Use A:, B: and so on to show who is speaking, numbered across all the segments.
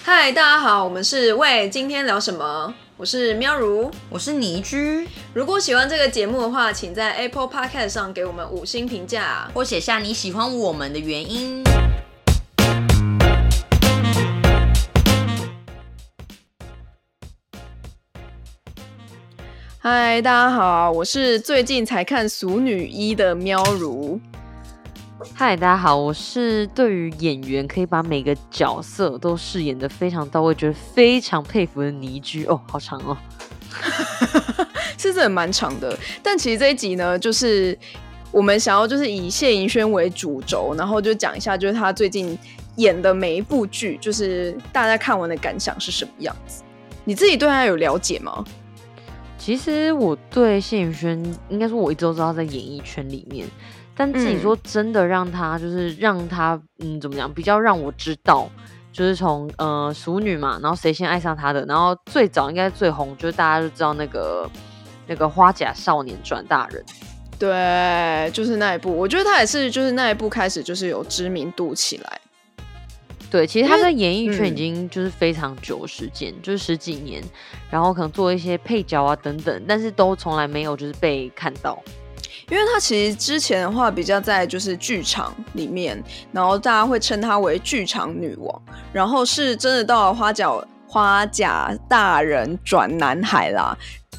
A: 嗨，大家好，我们是喂，今天聊什么？我是喵如，
B: 我是倪居。
A: 如果喜欢这个节目的话，请在 Apple Podcast 上给我们五星评价，
B: 或写下你喜欢我们的原因。
A: 嗨，大家好，我是最近才看《俗女一》的喵如。
C: 嗨，大家好，我是对于演员可以把每个角色都饰演的非常到位，觉得非常佩服的倪居哦，好长哦，
A: 是真的蛮长的。但其实这一集呢，就是我们想要就是以谢盈萱为主轴，然后就讲一下就是他最近演的每一部剧，就是大家看完的感想是什么样子。你自己对他有了解吗？
C: 其实我对谢盈萱，应该说我一直都知道在演艺圈里面。但自己说真的，让他就是让他嗯怎么讲，比较让我知道，就是从呃熟女嘛，然后谁先爱上他的，然后最早应该最红，就是大家都知道那个那个花甲少年转大人，
A: 对，就是那一部，我觉得他也是就是那一部开始就是有知名度起来。
C: 对，其实他在演艺圈已经就是非常久时间，就是十几年，然后可能做一些配角啊等等，但是都从来没有就是被看到。
A: 因为他其实之前的话比较在就是剧场里面，然后大家会称她为剧场女王，然后是真的到了花甲花甲大人转男孩啦，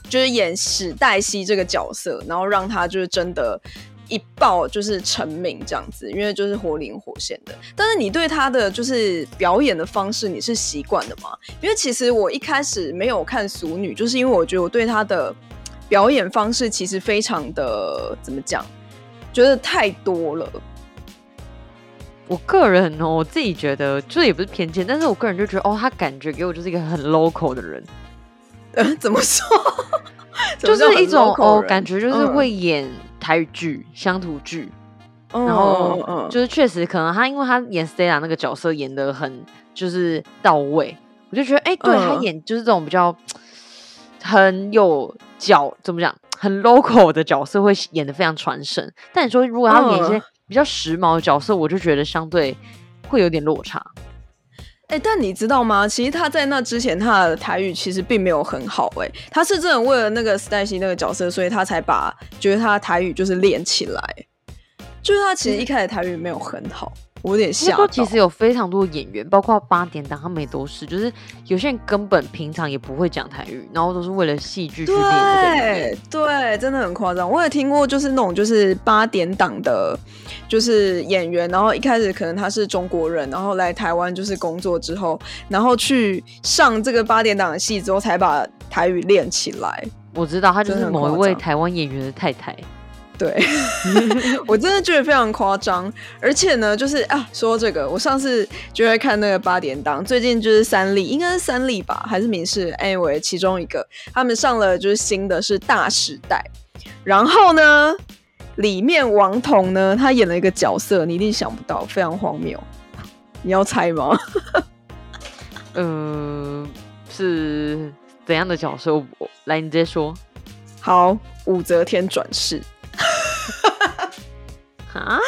A: 就是演史黛西这个角色，然后让她就是真的，一爆就是成名这样子，因为就是活灵活现的。但是你对她的就是表演的方式，你是习惯的吗？因为其实我一开始没有看《俗女》，就是因为我觉得我对她的。表演方式其实非常的怎么讲？觉得太多了。
C: 我个人哦，我自己觉得，这也不是偏见，但是我个人就觉得，哦，他感觉给我就是一个很 local 的人。
A: 呃，怎么说？
C: 就是一种哦，感觉就是会演台语剧、乡土剧，然后就是确实可能他因为他演 Stella 那个角色演的很就是到位，我就觉得哎，对他演就是这种比较。很有角，怎么讲？很 local 的角色会演的非常传神。但你说如果要演一些比较时髦的角色，我就觉得相对会有点落差。
A: 哎，但你知道吗？其实他在那之前，他的台语其实并没有很好。哎，他是真的为了那个史黛西那个角色，所以他才把觉得他的台语就是练起来。就是他其实一开始台语没有很好。我有点吓到。
C: 其实有非常多演员，包括八点档，他们也都是，就是有些人根本平常也不会讲台语，然后都是为了戏剧去练。
A: 对对，真的很夸张。我也听过，就是那种就是八点档的，就是演员，然后一开始可能他是中国人，然后来台湾就是工作之后，然后去上这个八点档的戏之后，才把台语练起来。
C: 我知道，他就是某一位台湾演员的太太。
A: 对，我真的觉得非常夸张，而且呢，就是啊，说这个，我上次就会看那个八点档，最近就是三立，应该是三立吧，还是民视？Anyway，其中一个他们上了就是新的是大时代，然后呢，里面王彤呢，他演了一个角色，你一定想不到，非常荒谬，你要猜吗？
C: 嗯，是怎样的角色？我来，你直接说。
A: 好，武则天转世。
C: 啊，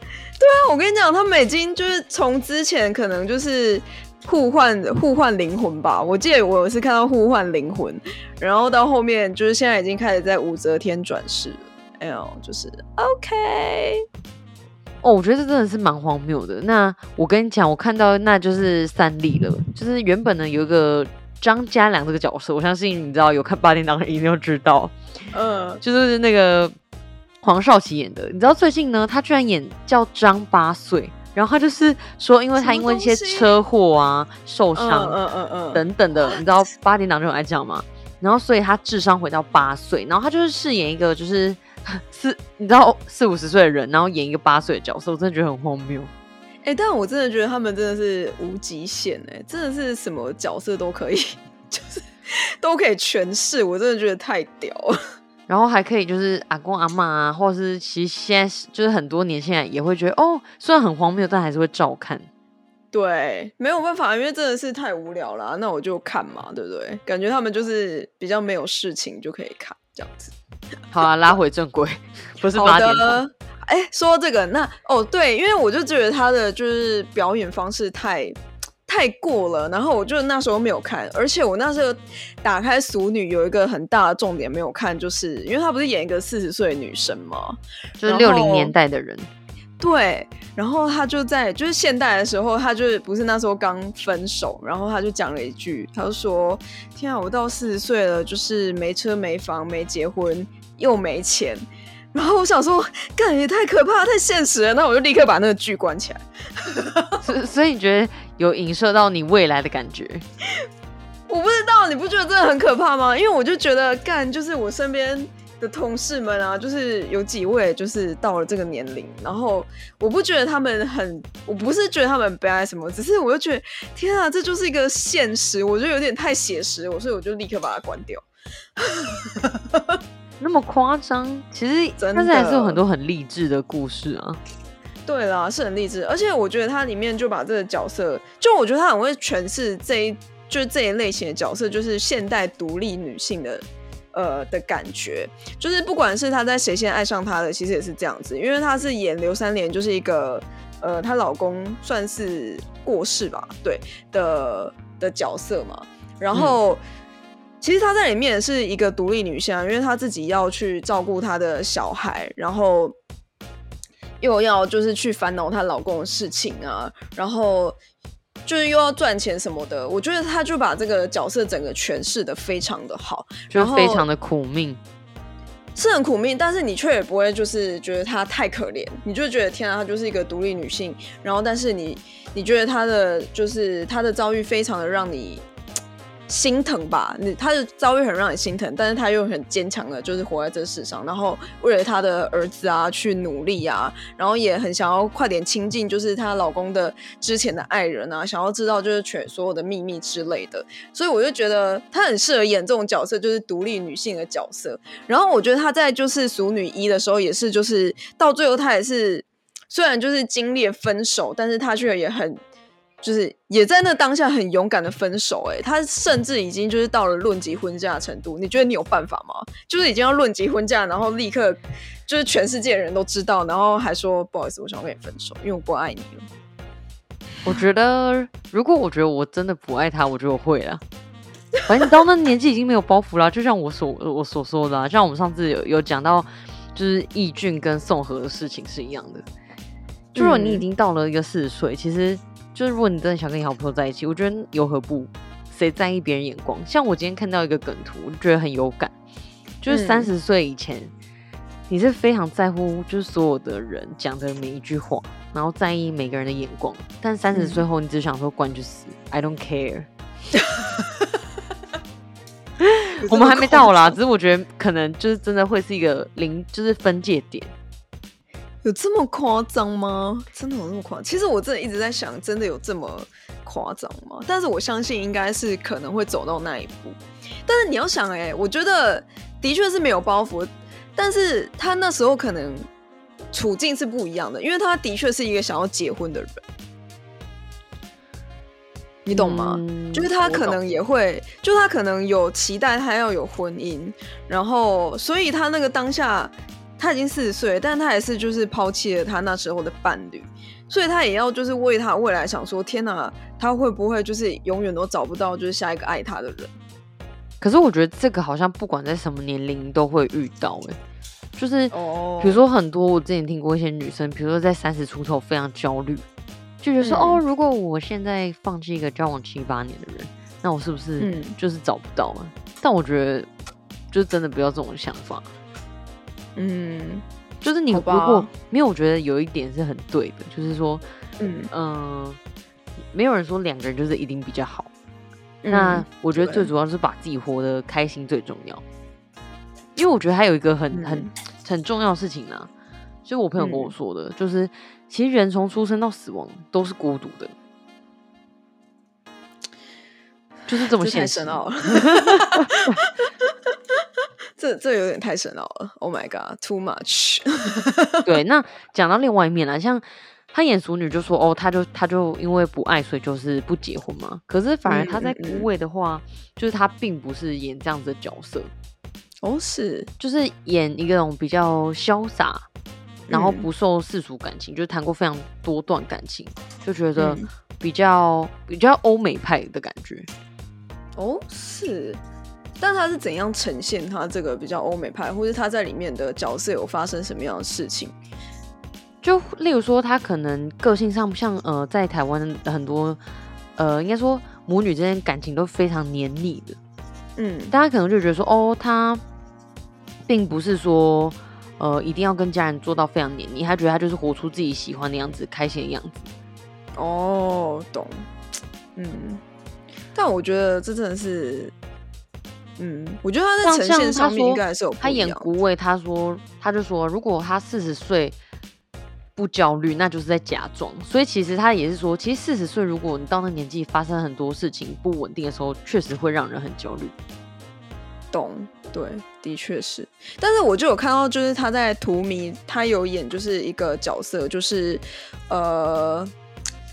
A: 对啊，我跟你讲，他们已经就是从之前可能就是互换互换灵魂吧。我记得我是看到互换灵魂，然后到后面就是现在已经开始在武则天转世了。哎呦，就是 OK。
C: 哦，我觉得这真的是蛮荒谬的。那我跟你讲，我看到那就是三例了，就是原本呢有一个张家良这个角色，我相信你知道有看八点档的一定要知道，嗯，就是那个。黄少祺演的，你知道最近呢，他居然演叫张八岁，然后他就是说，因为他因为一些车祸啊受伤，嗯嗯嗯等等的，你知道八点档就很爱讲嘛，然后所以他智商回到八岁，然后他就是饰演一个就是 四你知道四五十岁的人，然后演一个八岁的角色，我真的觉得很荒谬。
A: 哎，但我真的觉得他们真的是无极限哎，真的是什么角色都可以，就是都可以诠释，我真的觉得太屌了。
C: 然后还可以就是阿公阿妈啊，或者是其实现在就是很多年轻人也会觉得哦，虽然很荒谬，但还是会照看。
A: 对，没有办法，因为真的是太无聊了，那我就看嘛，对不对？感觉他们就是比较没有事情就可以看这样子。
C: 好啊，拉回正轨，不是八点。
A: 哎，说这个那哦，对，因为我就觉得他的就是表演方式太。太过了。然后我就那时候没有看，而且我那时候打开《俗女》有一个很大的重点没有看，就是因为她不是演一个四十岁的女生吗？
C: 就是六零年代的人。
A: 对，然后她就在就是现代的时候，她就是不是那时候刚分手，然后她就讲了一句，她就说：“天啊，我到四十岁了，就是没车没房没结婚又没钱。”然后我想说，干也太可怕，太现实了。那我就立刻把那个剧关起来。
C: 所所以你觉得有影射到你未来的感觉？
A: 我不知道，你不觉得真的很可怕吗？因为我就觉得干就是我身边。的同事们啊，就是有几位就是到了这个年龄，然后我不觉得他们很，我不是觉得他们悲哀什么，只是我就觉得天啊，这就是一个现实，我觉得有点太写实，我所以我就立刻把它关掉。
C: 那么夸张？其实但是还是有很多很励志的故事啊。
A: 对啦，是很励志，而且我觉得它里面就把这个角色，就我觉得他很会诠释这一就是这一类型的角色，就是现代独立女性的。呃的感觉，就是不管是她在谁先爱上她的，其实也是这样子，因为她是演刘三连，就是一个呃她老公算是过世吧，对的的角色嘛。然后其实她在里面是一个独立女性，因为她自己要去照顾她的小孩，然后又要就是去烦恼她老公的事情啊，然后。就是又要赚钱什么的，我觉得她就把这个角色整个诠释的非常的好，
C: 就非常的苦命，
A: 是很苦命，但是你却也不会就是觉得她太可怜，你就觉得天啊，她就是一个独立女性，然后但是你你觉得她的就是她的遭遇非常的让你。心疼吧，你他的遭遇很让你心疼，但是他又很坚强的，就是活在这世上，然后为了他的儿子啊去努力啊，然后也很想要快点亲近，就是她老公的之前的爱人啊，想要知道就是全所有的秘密之类的，所以我就觉得她很适合演这种角色，就是独立女性的角色。然后我觉得她在就是《熟女一》的时候，也是就是到最后她也是虽然就是经历分手，但是她却也很。就是也在那当下很勇敢的分手，哎，他甚至已经就是到了论及婚嫁的程度。你觉得你有办法吗？就是已经要论及婚嫁，然后立刻就是全世界人都知道，然后还说不好意思，我想跟你分手，因为我不爱你了。
C: 我觉得如果我觉得我真的不爱他，我觉得我会啊。反正到那年纪已经没有包袱啦，就像我所我所说的，啊像我们上次有有讲到，就是易俊跟宋和的事情是一样的。就如果你已经到了一个四十岁，其实。就是如果你真的想跟你好朋友在一起，我觉得有何不？谁在意别人眼光？像我今天看到一个梗图，我就觉得很有感。就是三十岁以前，你是非常在乎，就是所有的人讲的每一句话，然后在意每个人的眼光。但三十岁后，你只想说关就死，I don't care。我们还没到啦，只是我觉得可能就是真的会是一个零，就是分界点。
A: 有这么夸张吗？真的有那么夸张？其实我真的一直在想，真的有这么夸张吗？但是我相信应该是可能会走到那一步。但是你要想，哎，我觉得的确是没有包袱，但是他那时候可能处境是不一样的，因为他的确是一个想要结婚的人，你懂吗？就是他可能也会，就他可能有期待，他要有婚姻，然后所以他那个当下。他已经四十岁，但他还是就是抛弃了他那时候的伴侣，所以他也要就是为他未来想说，天哪，他会不会就是永远都找不到就是下一个爱他的人？
C: 可是我觉得这个好像不管在什么年龄都会遇到，哎，就是比如说很多我之前听过一些女生，比如说在三十出头非常焦虑，就觉得说哦，如果我现在放弃一个交往七八年的人，那我是不是就是找不到啊？但我觉得就真的不要这种想法。嗯，就是你如果没有，我觉得有一点是很对的，就是说，嗯。嗯，没有人说两个人就是一定比较好。那我觉得最主要是把自己活得开心最重要。因为我觉得还有一个很很很重要的事情呢，就我朋友跟我说的，就是其实人从出生到死亡都是孤独的，就是这么现实
A: 哦。这这有点太深奥了，Oh my god，too much。
C: 对，那讲到另外一面啦，像他演熟女就说哦，他就他就因为不爱，所以就是不结婚嘛。可是反而他在孤位的话，就是他并不是演这样子的角色，
A: 哦，是
C: 就是演一个种比较潇洒，然后不受世俗感情，就谈过非常多段感情，就觉得比较比较欧美派的感觉。
A: 哦，是，但他是怎样呈现他这个比较欧美派，或是他在里面的角色有发生什么样的事情？
C: 就例如说，他可能个性上像呃，在台湾很多呃，应该说母女之间感情都非常黏腻的，
A: 嗯，
C: 大家可能就觉得说，哦，他并不是说呃一定要跟家人做到非常黏腻，他觉得他就是活出自己喜欢的样子，开心的样子。
A: 哦，懂，嗯，但我觉得这真的是，嗯，我觉得他在呈
C: 像他
A: 现上面应该还是有
C: 他演
A: 不一样
C: 古伟，他说他就说，如果他四十岁不焦虑，那就是在假装。所以其实他也是说，其实四十岁，如果你到那年纪发生很多事情不稳定的时候，确实会让人很焦虑。
A: 懂，对，的确是。但是我就有看到，就是他在《荼蘼》，他有演就是一个角色，就是呃，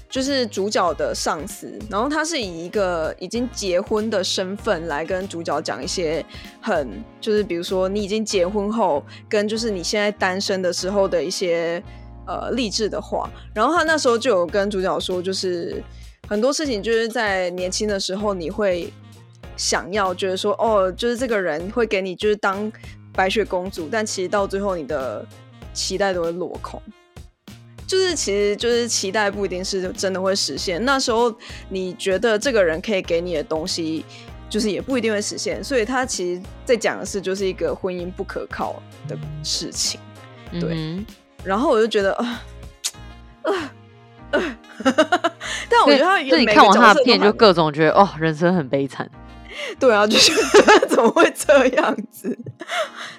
A: 就是主角的上司，然后他是以一个已经结婚的身份来跟主角讲一些很，就是比如说你已经结婚后，跟就是你现在单身的时候的一些呃励志的话。然后他那时候就有跟主角说，就是很多事情就是在年轻的时候你会。想要觉得说哦，就是这个人会给你就是当白雪公主，但其实到最后你的期待都会落空。就是其实就是期待不一定是真的会实现。那时候你觉得这个人可以给你的东西，就是也不一定会实现。所以他其实在讲的是就是一个婚姻不可靠的事情。对
C: 嗯
A: 然后我就觉得啊啊啊！但我
C: 哼，
A: 觉得他
C: 就你
A: 每个角
C: 看完他的片就各种觉得哦，人生很悲惨。
A: 对啊，就是 怎么会这样子？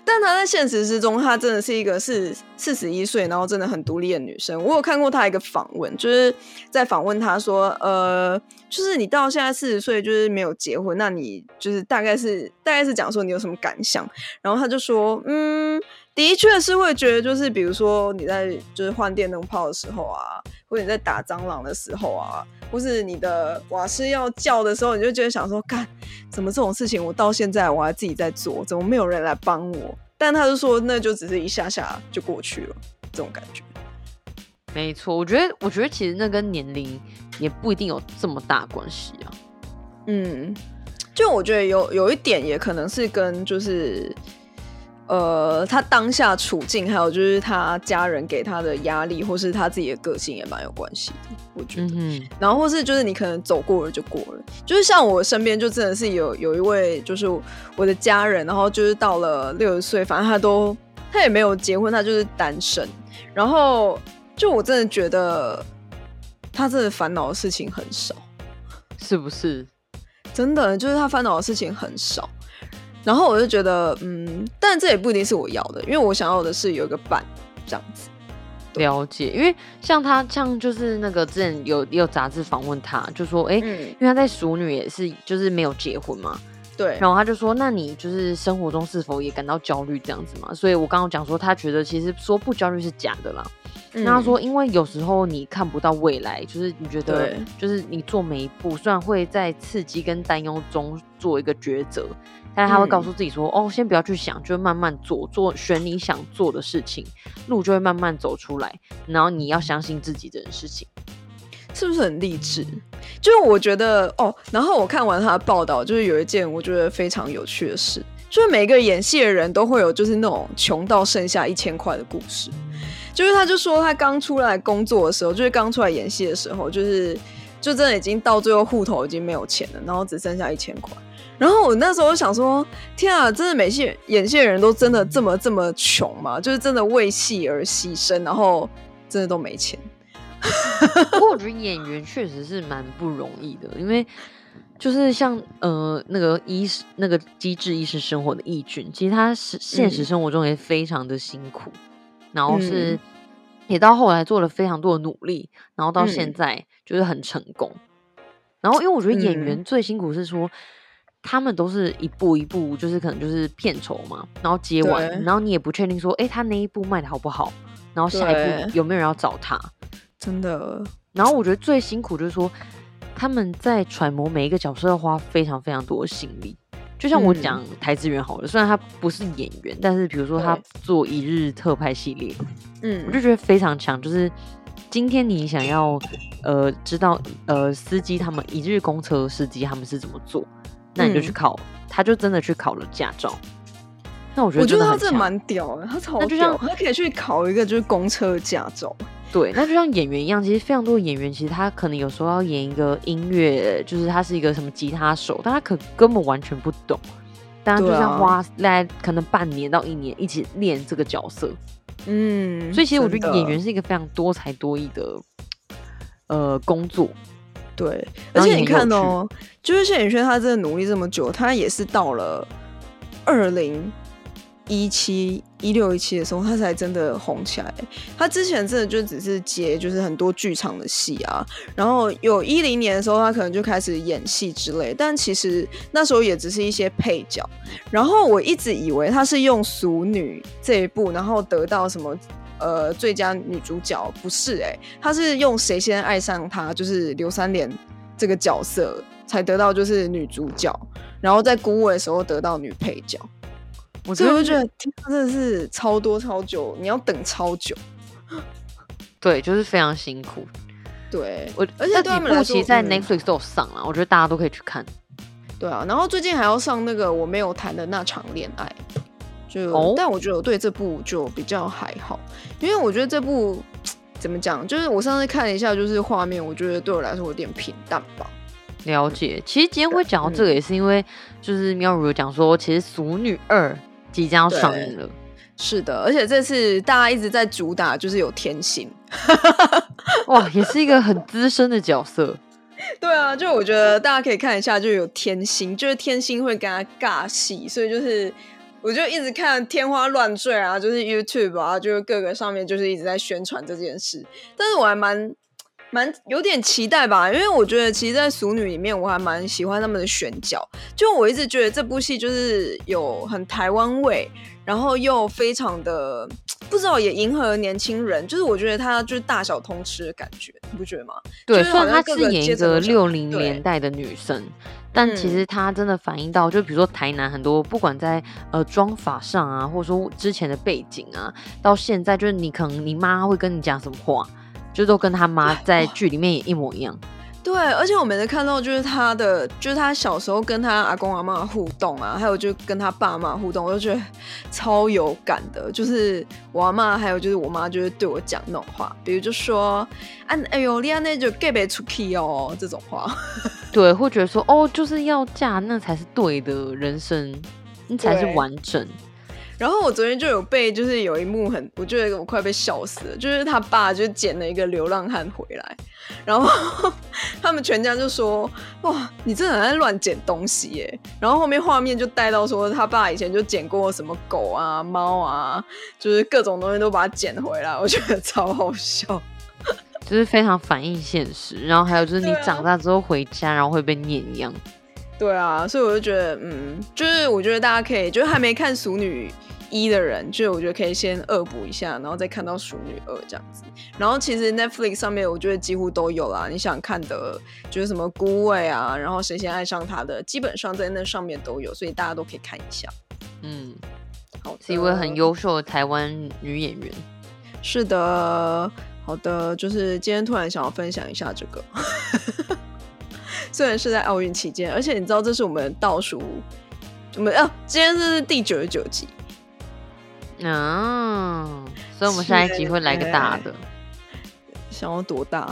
A: 但她在现实之中，她真的是一个四四十一岁，然后真的很独立的女生。我有看过她一个访问，就是在访问她说，呃，就是你到现在四十岁，就是没有结婚，那你就是大概是大概是讲说你有什么感想？然后他就说，嗯，的确是会觉得，就是比如说你在就是换电灯泡的时候啊，或者你在打蟑螂的时候啊，或是你的瓦斯要叫的时候，你就觉得想说，干，怎么这种事情我到现在我还自己在做，怎么没有人来帮我？但他就说，那就只是一下下就过去了，这种感觉。
C: 没错，我觉得，我觉得其实那跟年龄也不一定有这么大关系啊。
A: 嗯，就我觉得有有一点也可能是跟就是。呃，他当下处境，还有就是他家人给他的压力，或是他自己的个性也蛮有关系的，我觉得。
C: 嗯，
A: 然后或是就是你可能走过了就过了，就是像我身边就真的是有有一位就是我的家人，然后就是到了六十岁，反正他都他也没有结婚，他就是单身。然后就我真的觉得他真的烦恼的事情很少，
C: 是不是？
A: 真的就是他烦恼的事情很少。然后我就觉得，嗯，但这也不一定是我要的，因为我想要的是有一个伴这样子。
C: 了解，因为像他，像就是那个之前有有杂志访问他，就说，哎、
A: 嗯，
C: 因为他在熟女也是就是没有结婚嘛，
A: 对，
C: 然后他就说，那你就是生活中是否也感到焦虑这样子嘛？所以我刚刚讲说，他觉得其实说不焦虑是假的啦。
A: 嗯
C: 那他说，因为有时候你看不到未来，就是你觉得，就是你做每一步，虽然会在刺激跟担忧中做一个抉择，但是他会告诉自己说，哦，先不要去想，就慢慢做，做选你想做的事情，路就会慢慢走出来。然后你要相信自己这件事情。
A: 是不是很励志？就是我觉得哦，然后我看完他的报道，就是有一件我觉得非常有趣的事，就是每个演戏的人都会有就是那种穷到剩下一千块的故事。就是他就说他刚出来工作的时候，就是刚出来演戏的时候，就是就真的已经到最后户头已经没有钱了，然后只剩下一千块。然后我那时候想说，天啊，真的美戏演戏的人都真的这么这么穷吗？就是真的为戏而牺牲，然后真的都没钱。
C: 不过我觉得演员确实是蛮不容易的，因为就是像呃那个医师那个机智医师生活的义俊，其实他是现实
A: 嗯
C: 生活中也非常的辛苦，然后是、
A: 嗯
C: 也到后来做了非常多的努力，然后到现
A: 嗯
C: 在就是很成功。然后因为我觉得演
A: 嗯
C: 员最辛苦是说。他们都是一步一步，就是可能就是片酬嘛，然后接完，然后你也不确定说，哎、他那一部卖的好不好，然后下一步有没有人要找他，
A: 真的，
C: 然后我觉得最辛苦就是说，他们在揣摩每一个角色要花非常非常多的心力。就像我
A: 嗯
C: 讲台资源好了，虽然他不是演员，但是比如说他做一日特派系列，
A: 嗯
C: 我就觉得非常强，就是今天你想要呃知道呃司机他们一日公车司机他们是怎么做，那你就去
A: 嗯
C: 考，他就真的去考了驾照。那我觉得
A: 我觉得他真的蛮屌的，他超屌，
C: 像
A: 他可以去考一个就是公车驾照。
C: 对，那就像演员一样，其实非常多的演员，其实他可能有时候要演一个音乐，就是他是一个什么吉他手，但他可根本完全不懂，但他就
A: 对啊
C: 是要花来可能半年到一年一起练这个角色，
A: 嗯，
C: 所以其实我觉得演员是一个非常多才多艺的呃工作。
A: 对，而且你看哦，就是谢宇轩他真的努力这么久，他也是到了二零一七一六一七的时候，他才真的红起来。他之前真的就只是接就是很多剧场的戏啊，然后有一零年的时候，他可能就开始演戏之类，但其实那时候也只是一些配角。然后我一直以为他是用《熟女》这一部，然后得到什么。呃，最佳女主角不是哎、她是用《谁先爱上他》就是刘三连这个角色才得到就是女主角，然后在孤味的时候得到女配角，
C: 我觉得
A: 所以我就觉得天啊，真的是超多超久，你要等超久。
C: 对，就是非常辛苦。
A: 对，
C: 我
A: 而且
C: 那几
A: 对他们来说
C: 部其实在
A: 嗯
C: Netflix 都有上了，我觉得大家都可以去看。
A: 对啊，然后最近还要上那个我没有谈的那场恋爱，就、
C: 哦
A: 但我觉得我对这部就比较还好，因为我觉得这部怎么讲，就是我上次看了一下，就是画面，我觉得对我来说有点平淡吧。
C: 了解，其实今天会讲到这
A: 嗯
C: 个，也是因为就是喵如有讲说，其实《俗女二》即将要上映了。
A: 是的，而且这次大家一直在主打就是有天心，
C: 哇，也是一个很资深的角色。
A: 对啊，就我觉得大家可以看一下，就有天心，就是天心会跟他尬戏，所以就是我就一直看天花乱坠啊，就是 YouTube 啊，就是各个上面就是一直在宣传这件事，但是我还蛮蛮有点期待吧，因为我觉得其实，在《熟女》里面，我还蛮喜欢他们的选角，就我一直觉得这部戏就是有很台湾味，然后又非常的不知道也迎合了年轻人，就是我觉得它就是大小通吃的感觉，你不觉得吗？
C: 对，
A: 就是
C: 虽然她是演一个六零年代的女生，但其
A: 嗯
C: 实她真的反映到，就比如说台南很多，不管在呃妆法上啊，或者说之前的背景啊，到现在就是你可能你妈会跟你讲什么话，就都跟他妈在剧里面也一模一样。
A: 对，而且我每次看到就是他的，就是他小时候跟他阿公阿妈互动啊，还有就跟他爸妈互动，我就觉得超有感的。就是我阿妈，还有就是我妈，就是对我讲那种话，比如就说啊，哎呦，你安那就 get 不出去哦，这种话。
C: 对，会觉得说哦，就是要嫁那才是对的人生，那才是完整。
A: 然后我昨天就有被，就是有一幕很，我觉得我快被笑死了，就是他爸就捡了一个流浪汉回来，然后他们全家就说：“哇，你真的很爱乱捡东西耶！”然后后面画面就带到说他爸以前就捡过什么狗啊、猫啊，就是各种东西都把它捡回来，我觉得超好笑。
C: 就是非常反映现实，然后还有就是你长大之后回家，然后会被念一样。
A: 对啊，所以我就觉得，嗯，就是我觉得大家可以，就是还没看《熟女一》的人，就是我觉得可以先恶补一下，然后再看到《熟女二》这样子。然后其实 Netflix 上面我觉得几乎都有啦，你想看的，就是什么孤味啊，然后谁先爱上他的，基本上在那上面都有，所以大家都可以看一下。
C: 嗯，
A: 好，
C: 是一位很优秀的台湾女演员。
A: 是的，好的，就是今天突然想要分享一下这个，虽然是在奥运期间，而且你知道这是我们倒数，我们啊，今天是第九十九集，
C: 嗯，所以我们下一集会来个大的
A: 想要多大？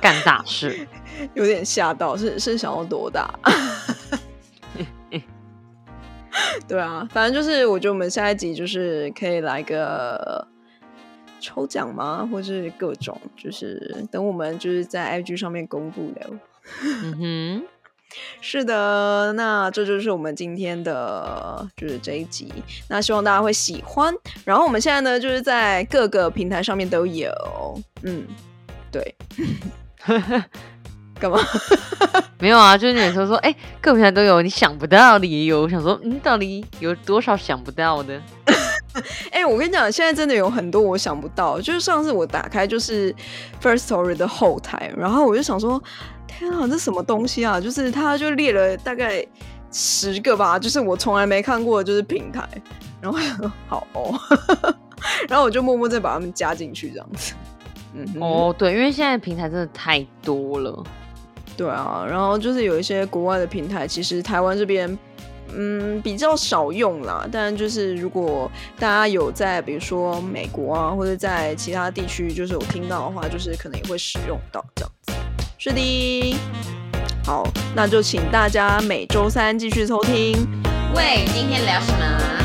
C: 干大事。
A: 有点吓到，是是想要多大？对啊，反正就是我觉得我们下一集就是可以来个抽奖吗，或是各种，就是等我们就是在 IG 上面公布了。
C: 嗯
A: 是的，那这就是我们今天的，就是这一集。那希望大家会喜欢。然后我们现在呢，就是在各个平台上面都有，嗯，对，干嘛？
C: 没有啊，就是你有时候说，哎、各平台都有，你想不到的也有。我想说，嗯，到底有多少想不到的？
A: 哎、我跟你讲，现在真的有很多我想不到。就是上次我打开就是 First Story 的后台，然后我就想说，天啊，这什么东西啊？就是它就列了大概十个吧，就是我从来没看过的，就是平台。然后好哦，然后我就默默再把它们加进去，这样子。嗯，
C: 哦，对，因为现在平台真的太多了。
A: 对啊，然后就是有一些国外的平台，其实台湾这边嗯比较少用啦。但就是如果大家有在比如说美国啊，或者在其他地区，就是有听到的话，就是可能也会使用到这样子。是的，好，那就请大家每周三继续收听。
B: 喂，今天聊什么？